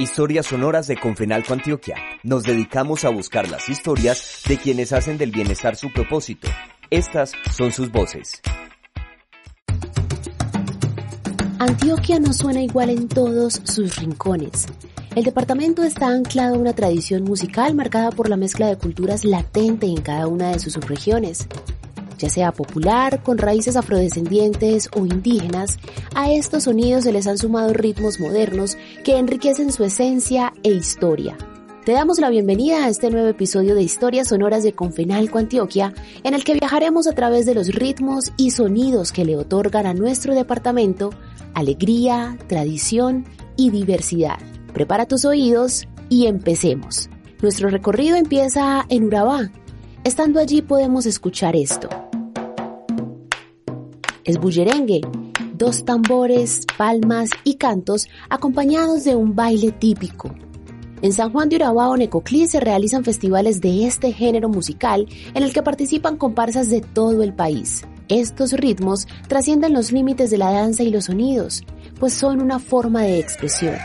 Historias sonoras de Confenalco Antioquia. Nos dedicamos a buscar las historias de quienes hacen del bienestar su propósito. Estas son sus voces. Antioquia no suena igual en todos sus rincones. El departamento está anclado a una tradición musical marcada por la mezcla de culturas latente en cada una de sus subregiones ya sea popular, con raíces afrodescendientes o indígenas, a estos sonidos se les han sumado ritmos modernos que enriquecen su esencia e historia. Te damos la bienvenida a este nuevo episodio de Historias Sonoras de Confenalco Antioquia, en el que viajaremos a través de los ritmos y sonidos que le otorgan a nuestro departamento alegría, tradición y diversidad. Prepara tus oídos y empecemos. Nuestro recorrido empieza en Urabá. Estando allí podemos escuchar esto es bullerengue, dos tambores, palmas y cantos acompañados de un baile típico. En San Juan de Urabá o Necoclí se realizan festivales de este género musical en el que participan comparsas de todo el país. Estos ritmos trascienden los límites de la danza y los sonidos, pues son una forma de expresión.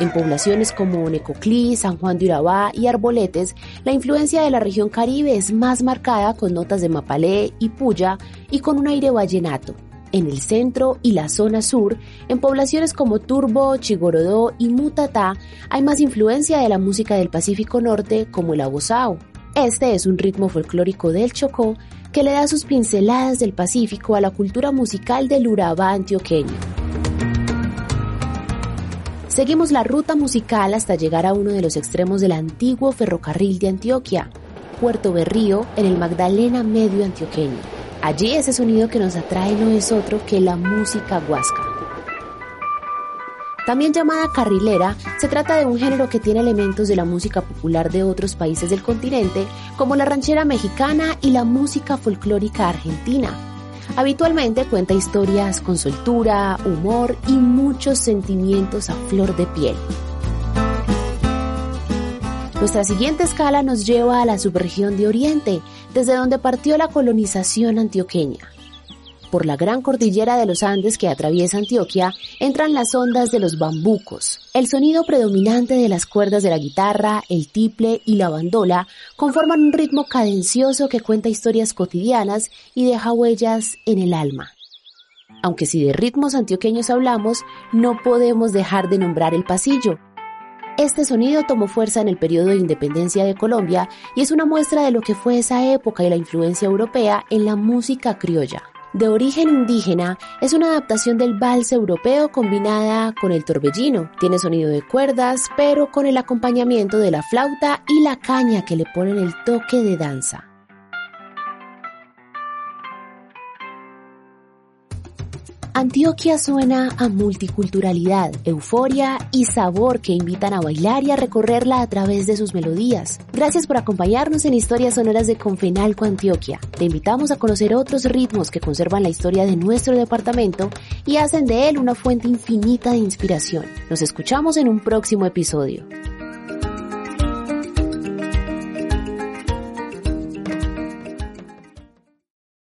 En poblaciones como Necoclí, San Juan de Urabá y Arboletes, la influencia de la región caribe es más marcada con notas de mapalé y puya y con un aire vallenato. En el centro y la zona sur, en poblaciones como Turbo, Chigorodó y Mutatá, hay más influencia de la música del Pacífico Norte como el abosao. Este es un ritmo folclórico del Chocó que le da sus pinceladas del Pacífico a la cultura musical del Urabá antioqueño. Seguimos la ruta musical hasta llegar a uno de los extremos del antiguo ferrocarril de Antioquia, Puerto Berrío, en el Magdalena Medio antioqueño. Allí ese sonido que nos atrae no es otro que la música huasca. También llamada carrilera, se trata de un género que tiene elementos de la música popular de otros países del continente, como la ranchera mexicana y la música folclórica argentina, Habitualmente cuenta historias con soltura, humor y muchos sentimientos a flor de piel. Nuestra siguiente escala nos lleva a la subregión de Oriente, desde donde partió la colonización antioqueña. Por la gran cordillera de los Andes que atraviesa Antioquia entran las ondas de los bambucos. El sonido predominante de las cuerdas de la guitarra, el tiple y la bandola conforman un ritmo cadencioso que cuenta historias cotidianas y deja huellas en el alma. Aunque si de ritmos antioqueños hablamos, no podemos dejar de nombrar el pasillo, este sonido tomó fuerza en el periodo de independencia de Colombia y es una muestra de lo que fue esa época y la influencia europea en la música criolla de origen indígena, es una adaptación del vals europeo combinada con el torbellino. Tiene sonido de cuerdas, pero con el acompañamiento de la flauta y la caña que le ponen el toque de danza. Antioquia suena a multiculturalidad, euforia y sabor que invitan a bailar y a recorrerla a través de sus melodías. Gracias por acompañarnos en Historias Sonoras de Confenalco Antioquia. Te invitamos a conocer otros ritmos que conservan la historia de nuestro departamento y hacen de él una fuente infinita de inspiración. Nos escuchamos en un próximo episodio.